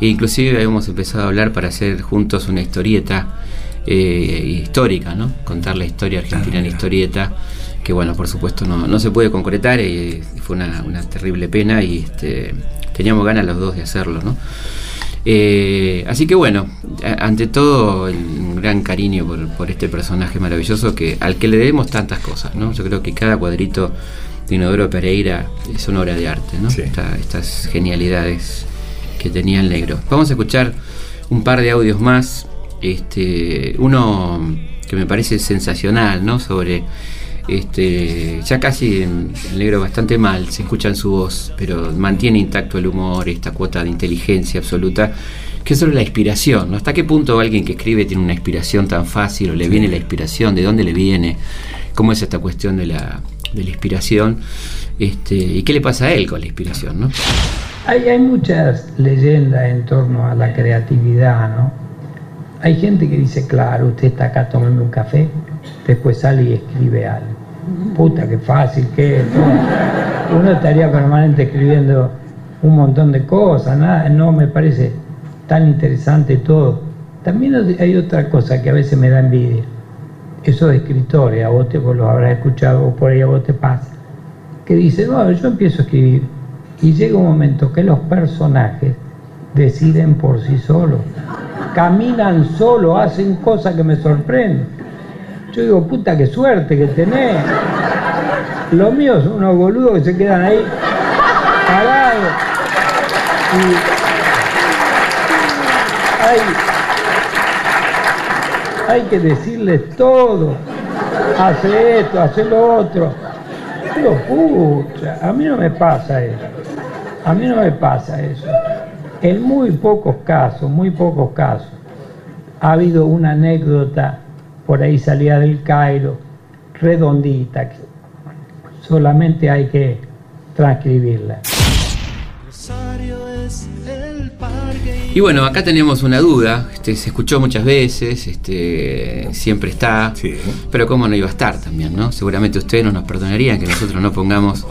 S1: E inclusive habíamos empezado a hablar para hacer juntos una historieta eh, histórica, ¿no? Contar la historia argentina en historieta, que bueno, por supuesto no, no se puede concretar y fue una, una terrible pena y este, teníamos ganas los dos de hacerlo, ¿no? Eh, así que bueno, ante todo el- un gran cariño por, por este personaje maravilloso que al que le debemos tantas cosas, ¿no? Yo creo que cada cuadrito de Inodoro Pereira es una obra de arte, ¿no? Esta- estas genialidades que tenía el negro. Vamos a escuchar un par de audios más. Este, uno que me parece sensacional, ¿no? Sobre este, ya casi el negro bastante mal, se escucha en su voz, pero mantiene intacto el humor, esta cuota de inteligencia absoluta, que es sobre la inspiración, ¿no? ¿Hasta qué punto alguien que escribe tiene una inspiración tan fácil o le viene la inspiración? ¿De dónde le viene? ¿Cómo es esta cuestión de la, de la inspiración? Este, ¿Y qué le pasa a él con la inspiración, no?
S8: Hay, hay muchas leyendas en torno a la creatividad, ¿no? Hay gente que dice, claro, usted está acá tomando un café, después sale y escribe algo. Puta, qué fácil que es. ¿no? Uno estaría permanente escribiendo un montón de cosas, nada, no me parece tan interesante todo. También hay otra cosa que a veces me da envidia. Esos escritores, a vos te los habrás escuchado o por ahí a vos te pasa, que dicen, no, yo empiezo a escribir y llega un momento que los personajes deciden por sí solos, caminan solos, hacen cosas que me sorprenden. Yo digo, puta, qué suerte que tenés. Los míos son unos boludos que se quedan ahí parados. Y hay, que decirles todo. Hace esto, hace lo otro. Digo, pucha, a mí no me pasa eso. A mí no me pasa eso. En muy pocos casos, muy pocos casos, ha habido una anécdota, por ahí salía del Cairo, redondita, que solamente hay que transcribirla.
S1: Y bueno, acá tenemos una duda, este, se escuchó muchas veces, este, siempre está, pero cómo no iba a estar también, ¿no? Seguramente ustedes no nos perdonarían que nosotros no pongamos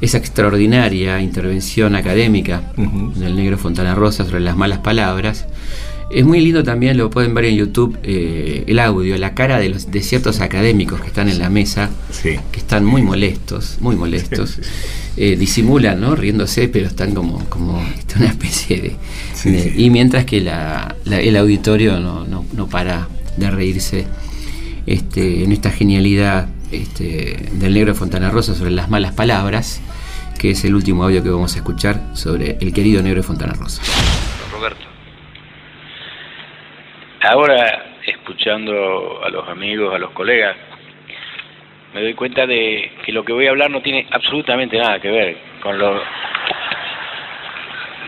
S1: esa extraordinaria intervención académica del negro Fontana Rosa sobre las malas palabras. Es muy lindo también, lo pueden ver en YouTube, eh, el audio, la cara de, los, de ciertos académicos que están en la mesa, que están muy molestos, muy molestos. Eh, disimulan, ¿no? Riéndose, pero están como, como este, una especie de... de- Y mientras que la- la- el auditorio no, no- no para de reírse este, en esta genialidad este, del negro Fontana Rosa sobre las malas palabras, que es el último audio que vamos a escuchar sobre el querido negro Fontana Rosa.
S5: Roberto. Ahora, escuchando a los amigos, a los colegas, me doy cuenta de que lo que voy a hablar no tiene absolutamente nada que ver con los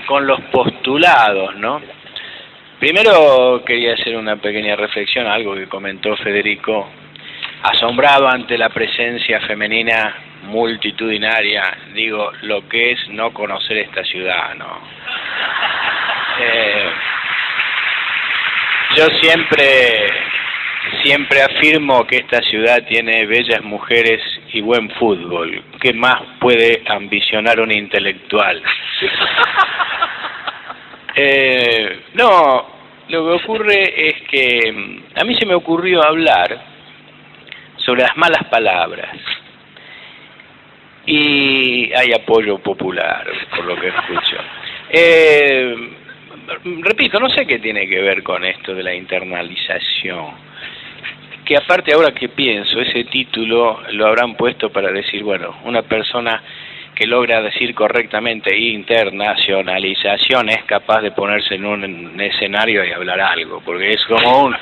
S5: con los postulados, ¿no? Primero quería hacer una pequeña reflexión algo que comentó Federico, asombrado ante la presencia femenina multitudinaria, digo, lo que es no conocer esta ciudad, ¿no? Eh, yo siempre, siempre afirmo que esta ciudad tiene bellas mujeres y buen fútbol. ¿Qué más puede ambicionar un intelectual? Eh, no, lo que ocurre es que mm, a mí se me ocurrió hablar sobre las malas palabras. Y hay apoyo popular, por lo que escucho. Eh, repito, no sé qué tiene que ver con esto de la internalización. Que aparte ahora que pienso, ese título lo habrán puesto para decir, bueno, una persona que logra decir correctamente internacionalización es capaz de ponerse en un escenario y hablar algo, porque es como un,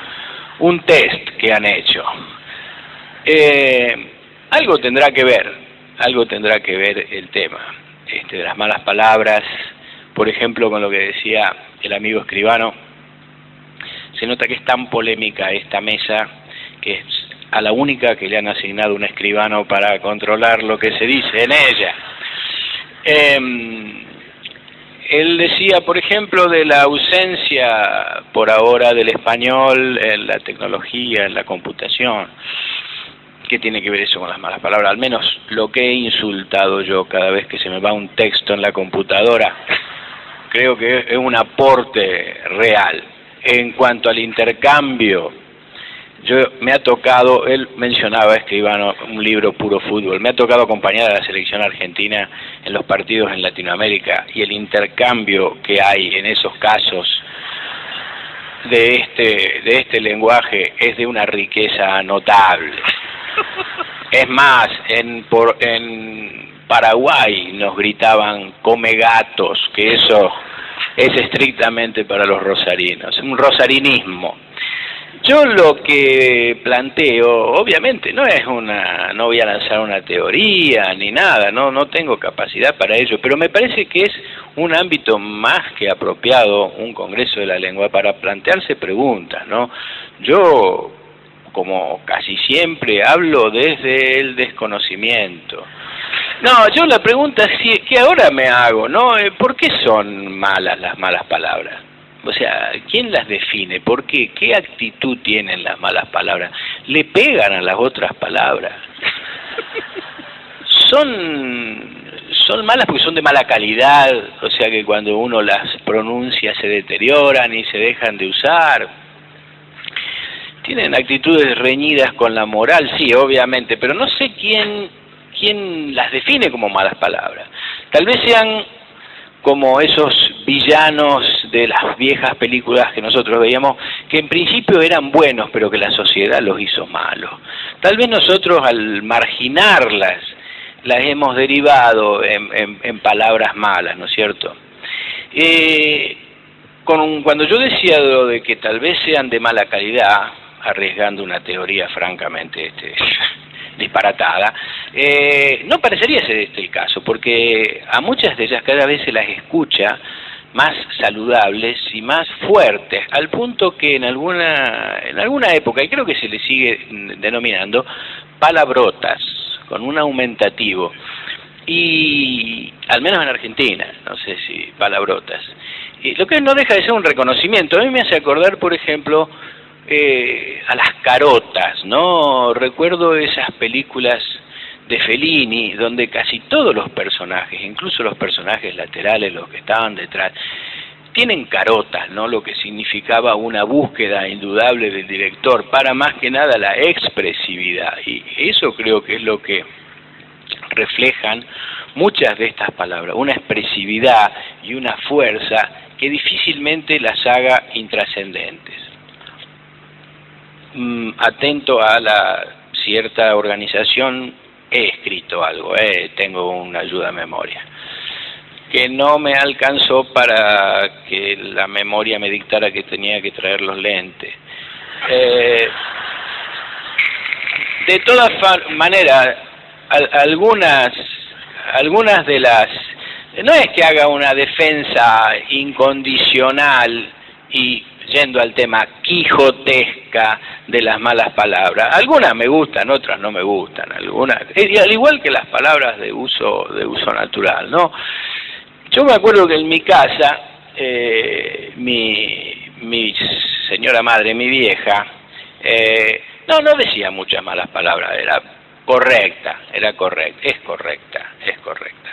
S5: un test que han hecho. Eh, algo tendrá que ver algo tendrá que ver el tema este, de las malas palabras, por ejemplo, con lo que decía el amigo escribano, se nota que es tan polémica esta mesa que es a la única que le han asignado un escribano para controlar lo que se dice en ella. Em, él decía, por ejemplo, de la ausencia por ahora del español en la tecnología, en la computación. ¿Qué tiene que ver eso con las malas palabras? Al menos lo que he insultado yo cada vez que se me va un texto en la computadora, creo que es un aporte real. En cuanto al intercambio, yo me ha tocado, él mencionaba escribano un libro puro fútbol, me ha tocado acompañar a la selección argentina en los partidos en Latinoamérica y el intercambio que hay en esos casos de este, de este lenguaje es de una riqueza notable. Es más, en, por, en Paraguay nos gritaban come gatos, que eso es estrictamente para los rosarinos, un rosarinismo. Yo lo que planteo, obviamente, no es una, no voy a lanzar una teoría ni nada, no, no tengo capacidad para ello, pero me parece que es un ámbito más que apropiado, un Congreso de la Lengua, para plantearse preguntas, ¿no? Yo, como casi siempre, hablo desde el desconocimiento. No, yo la pregunta es que ahora me hago, ¿no? Eh, ¿Por qué son malas las malas palabras? O sea, ¿quién las define? ¿Por qué? ¿Qué actitud tienen las malas palabras? ¿Le pegan a las otras palabras? Son, son malas porque son de mala calidad, o sea que cuando uno las pronuncia se deterioran y se dejan de usar. Tienen actitudes reñidas con la moral, sí, obviamente, pero no sé quién, quién las define como malas palabras. Tal vez sean como esos villanos de las viejas películas que nosotros veíamos, que en principio eran buenos, pero que la sociedad los hizo malos. Tal vez nosotros al marginarlas, las hemos derivado en, palabras malas, ¿no es cierto? Eh, con, cuando yo decía lo de que tal vez sean de mala calidad, arriesgando una teoría francamente este, disparatada, eh, no parecería ser este el caso, porque a muchas de ellas cada vez se las escucha más saludables y más fuertes, al punto que en alguna, en alguna época, y creo que se le sigue denominando, palabrotas, con un aumentativo. Y al menos en Argentina, no sé si palabrotas. Y lo que no deja de ser un reconocimiento. A mí me hace acordar, por ejemplo, a las carotas, ¿no? Recuerdo esas películas de Fellini, donde casi todos los personajes, incluso los personajes laterales, los que estaban detrás, tienen carotas, ¿no? Lo que significaba una búsqueda indudable del director para más que nada la expresividad. Y eso creo que es lo que reflejan muchas de estas palabras, una expresividad y una fuerza que difícilmente las haga intrascendentes. Mm, atento a la cierta organización, he escrito algo, eh, tengo una ayuda a memoria, que no me alcanzó para que la memoria me dictara que tenía que traer los lentes. Eh, de todas maneras, algunas, algunas de las... No es que haga una defensa incondicional y yendo al tema quijotesca de las malas palabras. Algunas me gustan, otras no me gustan, algunas, al igual que las palabras de uso de uso natural, ¿no? Yo me acuerdo que en mi casa eh, mi, mi señora madre, mi vieja, eh, no, no decía muchas malas palabras, era correcta, era correcta, es correcta, es correcta.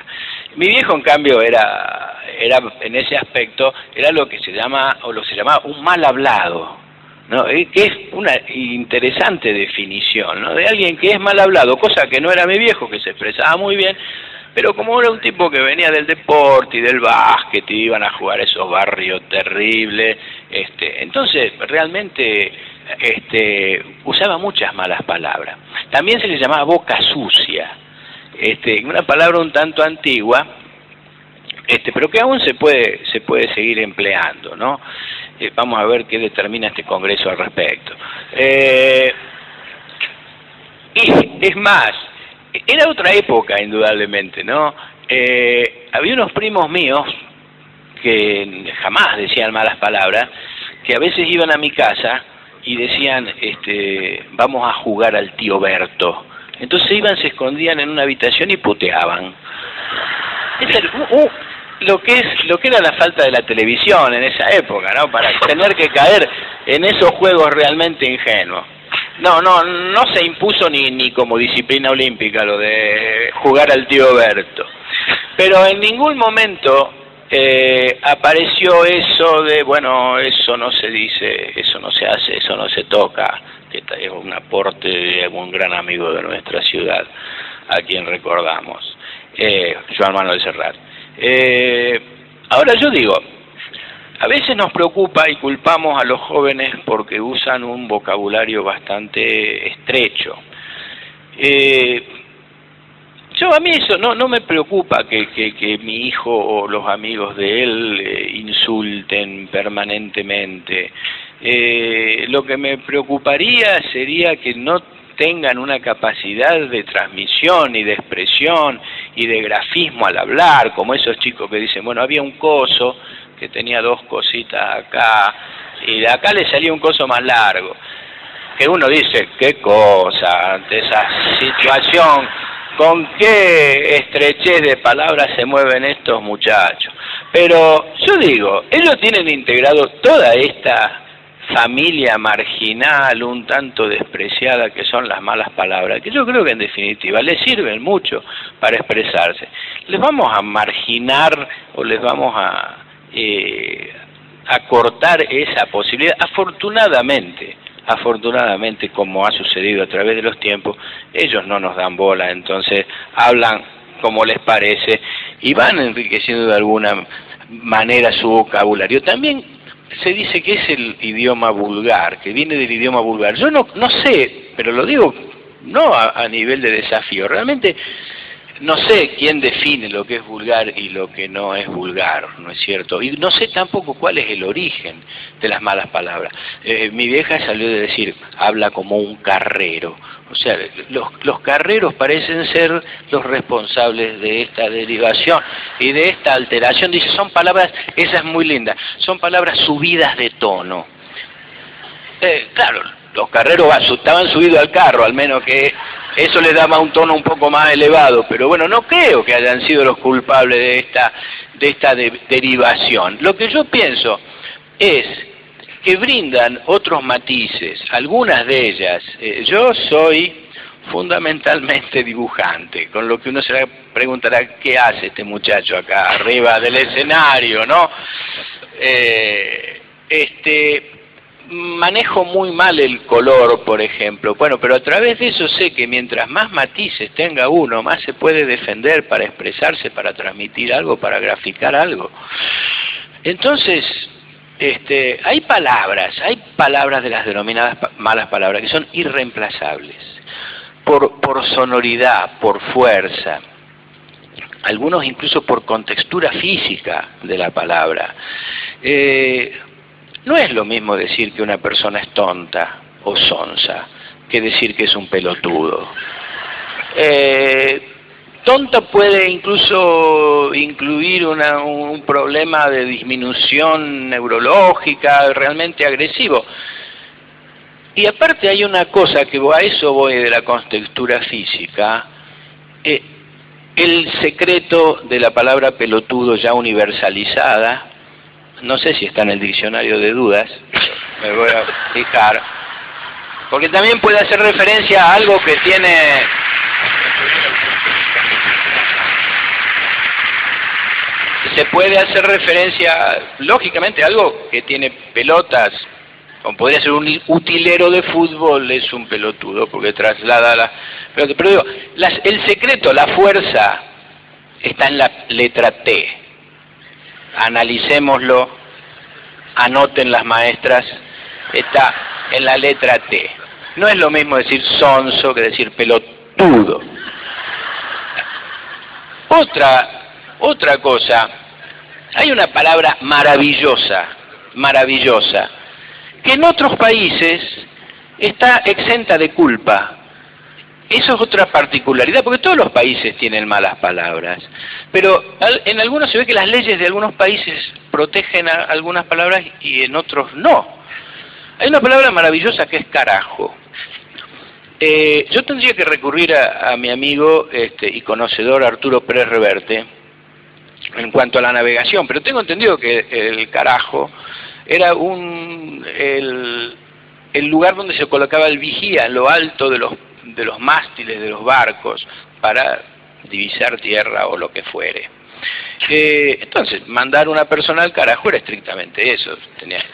S5: Mi viejo, en cambio, era, era en ese aspecto, era lo que se llama, o lo se llamaba un mal hablado, ¿no? que es una interesante definición, ¿no? De alguien que es mal hablado, cosa que no era mi viejo, que se expresaba muy bien, pero como era un tipo que venía del deporte y del básquet iban a jugar esos barrios terribles, este, entonces realmente este, usaba muchas malas palabras. También se le llamaba boca sucia, este, una palabra un tanto antigua, este, pero que aún se puede, se puede seguir empleando, ¿no? Eh, vamos a ver qué determina este Congreso al respecto. Eh, y es más, era otra época, indudablemente, ¿no? Eh, había unos primos míos que jamás decían malas palabras, que a veces iban a mi casa y decían, este, vamos a jugar al tío Berto. Entonces iban, se escondían en una habitación y puteaban. Es el- uh, uh, lo que es lo que era la falta de la televisión en esa época, ¿no? Para tener que caer en esos juegos realmente ingenuos. No, no, no se impuso ni, ni como disciplina olímpica lo de jugar al tío Berto. Pero en ningún momento eh, apareció eso de, bueno, eso no se dice, eso no se hace, eso no se toca, que es un aporte de algún gran amigo de nuestra ciudad, a quien recordamos, eh, Joan Manuel Serrat. Eh, ahora yo digo, a veces nos preocupa y culpamos a los jóvenes porque usan un vocabulario bastante estrecho. Eh, yo a mí eso no, no me preocupa que, que, que mi hijo o los amigos de él eh, insulten permanentemente. Eh, lo que me preocuparía sería que no tengan una capacidad de transmisión y de expresión y de grafismo al hablar, como esos chicos que dicen, bueno, había un coso que tenía dos cositas acá y de acá le salía un coso más largo. Que uno dice, qué cosa, ante esa situación, con qué estrechez de palabras se mueven estos muchachos. Pero yo digo, ellos tienen integrado toda esta familia marginal, un tanto despreciada que son las malas palabras, que yo creo que en definitiva les sirven mucho para expresarse. ¿Les vamos a marginar o les vamos a, eh, a cortar esa posibilidad? Afortunadamente, afortunadamente, como ha sucedido a través de los tiempos, ellos no nos dan bola, entonces hablan como les parece y van enriqueciendo de alguna manera su vocabulario. También se dice que es el idioma vulgar, que viene del idioma vulgar. Yo no, no sé, pero lo digo no a, a nivel de desafío, realmente no sé quién define lo que es vulgar y lo que no es vulgar, ¿no es cierto? Y no sé tampoco cuál es el origen de las malas palabras. Eh, mi vieja salió de decir, habla como un carrero. O sea, los, los carreros parecen ser los responsables de esta derivación y de esta alteración. Dice, son palabras, esa es muy linda, son palabras subidas de tono. Eh, claro, los carreros estaban subidos al carro, al menos que eso le daba un tono un poco más elevado, pero bueno, no creo que hayan sido los culpables de esta, de esta de- derivación. Lo que yo pienso es que brindan otros matices, algunas de ellas. eh, yo soy fundamentalmente dibujante, con lo que uno se preguntará qué hace este muchacho acá arriba del escenario, ¿no? Eh, este manejo muy mal el color, por ejemplo. Bueno, pero a través de eso sé que mientras más matices tenga uno, más se puede defender para expresarse, para transmitir algo, para graficar algo. Entonces, este, hay palabras, hay palabras de las denominadas malas palabras que son irreemplazables, por, por sonoridad, por fuerza, algunos incluso por contextura física de la palabra. Eh, no es lo mismo decir que una persona es tonta o sonsa que decir que es un pelotudo. Eh, tonta puede incluso incluir una- un problema de disminución neurológica realmente agresivo. Y aparte hay una cosa que a eso voy de la contextura física, eh, el secreto de la palabra pelotudo ya universalizada, no sé si está en el diccionario de dudas, me voy a fijar, porque también puede hacer referencia a algo que tiene se puede hacer referencia, lógicamente, a algo que tiene pelotas, como podría ser un utilero de fútbol, es un pelotudo, porque traslada la pelota. Pero digo, las- el secreto, la fuerza, está en la letra T. Analicémoslo, anoten las maestras, está en la letra T. No es lo mismo decir sonso que decir pelotudo. Otra, otra cosa, hay una palabra maravillosa, maravillosa, que en otros países está exenta de culpa. Eso es otra particularidad, porque todos los países tienen malas palabras, pero en algunos se ve que las leyes de algunos países protegen a algunas palabras y en otros no. Hay una palabra maravillosa que es carajo. Eh, yo tendría que recurrir a, mi amigo este, y conocedor Arturo Pérez Reverte en cuanto a la navegación, pero tengo entendido que el carajo era un, el, el lugar donde se colocaba el vigía en lo alto de los de los mástiles de los barcos para divisar tierra o lo que fuere. Eh, entonces, mandar una persona al carajo era estrictamente eso. Tenía,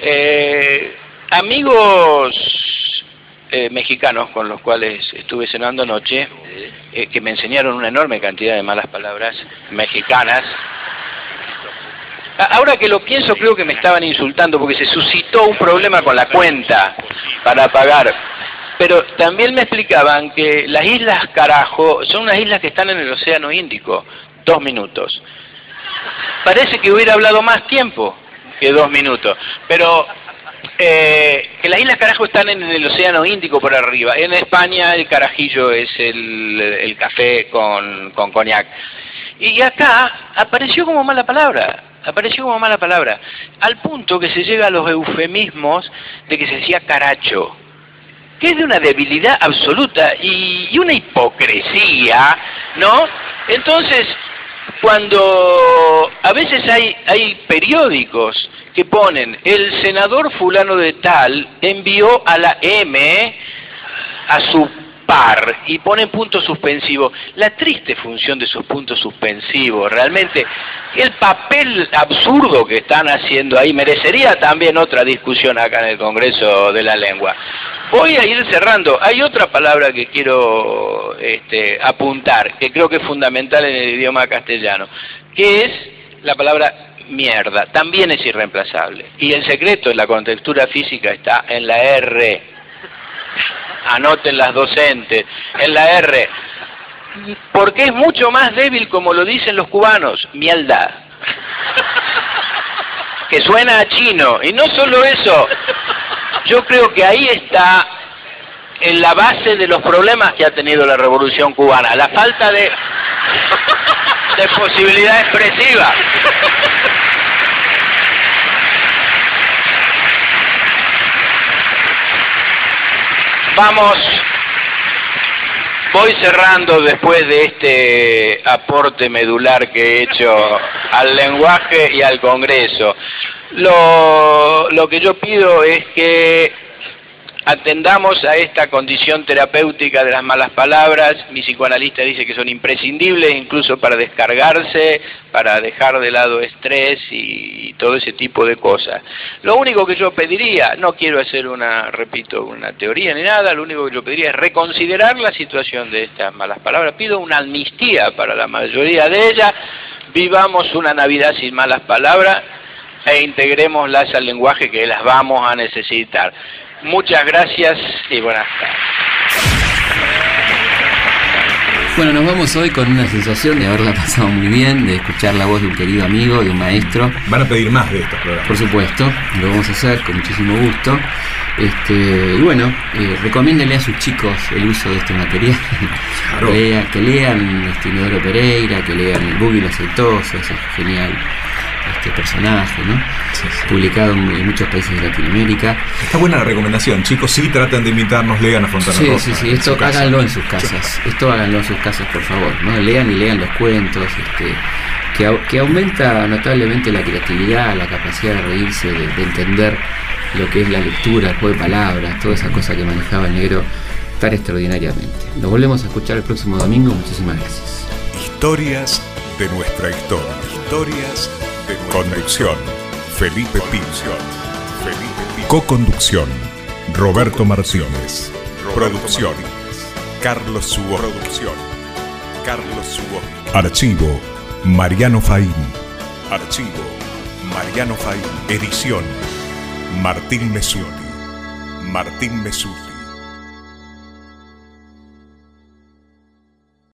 S5: eh, amigos eh, mexicanos con los cuales estuve cenando anoche, que me enseñaron una enorme cantidad de malas palabras mexicanas, Ahora que lo pienso, creo que me estaban insultando porque se suscitó un problema con la cuenta para pagar. Pero también me explicaban que las islas Carajo son unas islas que están en el Océano Índico, dos minutos. Parece que hubiera hablado más tiempo que dos minutos, pero eh, que las islas Carajo están en el Océano Índico por arriba. En España el carajillo es el, café con, con coñac. Y acá apareció como mala palabra, apareció como mala palabra, al punto que se llega a los eufemismos de que se decía caracho que es de una debilidad absoluta y, una hipocresía, ¿no? Entonces, cuando a veces hay, hay periódicos que ponen, el senador fulano de tal envió a la M a su par y ponen puntos suspensivos. La triste función de esos puntos suspensivos, realmente, el papel absurdo que están haciendo ahí merecería también otra discusión acá en el Congreso de la Lengua. Voy a ir cerrando. Hay otra palabra que quiero este, apuntar, que creo que es fundamental en el idioma castellano, que es la palabra mierda. También es irreemplazable. Y el secreto en la contextura física está en la R. Anoten las docentes. En la R. Porque es mucho más débil, como lo dicen los cubanos, mierda. Que suena a chino. Y no solo eso, yo creo que ahí está en la base de los problemas que ha tenido la revolución cubana, la falta de, de posibilidad expresiva. Vamos, voy cerrando después de este aporte medular que he hecho al lenguaje y al Congreso. Lo, lo que yo pido es que atendamos a esta condición terapéutica de las malas palabras. Mi psicoanalista dice que son imprescindibles incluso para descargarse, para dejar de lado estrés y, todo ese tipo de cosas. Lo único que yo pediría, no quiero hacer una, repito, una teoría ni nada, lo único que yo pediría es reconsiderar la situación de estas malas palabras. Pido una amnistía para la mayoría de ellas. Vivamos una Navidad sin malas palabras e integrémoslas al lenguaje que las vamos a necesitar. Muchas gracias y buenas tardes.
S1: Bueno, nos vamos hoy con una sensación de haberla pasado muy bien, de escuchar la voz de un querido amigo, de un maestro.
S2: Van a pedir más de estos programas.
S1: Por supuesto, lo vamos a hacer con muchísimo gusto. Este, y bueno, eh, recomiéndele a sus chicos el uso de este material. que lean este, Inodoro Pereira, que lean El Buggy y los Aceitosos, es genial este personaje, ¿no? Publicado en, muchos países de Latinoamérica.
S2: Está buena la recomendación, chicos, sí tratan de imitarnos, lean a Fontana
S1: Sí, sí, sí, esto háganlo en sus casas, esto háganlo en sus casas, por favor, ¿no? Lean y lean los cuentos, este, que, que aumenta notablemente la creatividad, la capacidad de reírse, de, entender lo que es la lectura, el juego de palabras, toda esa cosa que manejaba el negro tan extraordinariamente. Nos volvemos a escuchar el próximo domingo, muchísimas gracias.
S11: Historias de nuestra historia. Historias Conducción, Felipe Pincio. Co-conducción, Roberto Martínez. Producción, Carlos Subo. Carlos Subo. Archivo, Mariano Faín. Archivo, Mariano Faín. Edición, Martín Mesuti. Martín Mesuti.